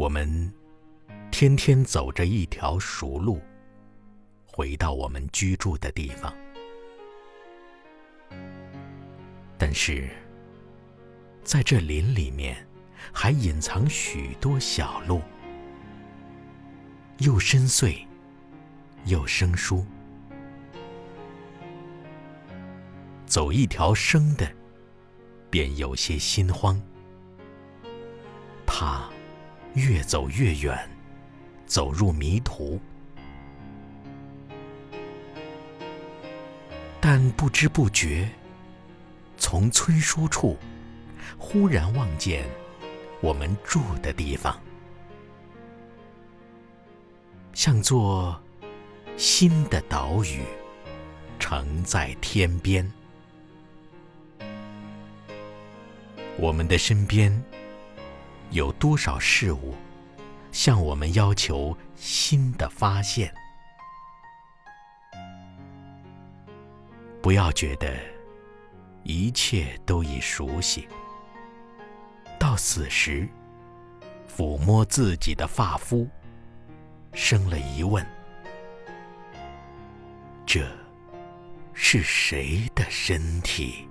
我们天天走着一条熟路，回到我们居住的地方。但是，在这林里面，还隐藏许多小路，又深邃，又生疏。走一条生的，便有些心慌，怕越走越远，走入迷途。但不知不觉。从村书处，忽然望见我们住的地方，像座新的岛屿，呈在天边。我们的身边有多少事物，向我们要求新的发现？不要觉得。一切都已熟悉，到死时，抚摸自己的发肤，生了疑问：这是谁的身体？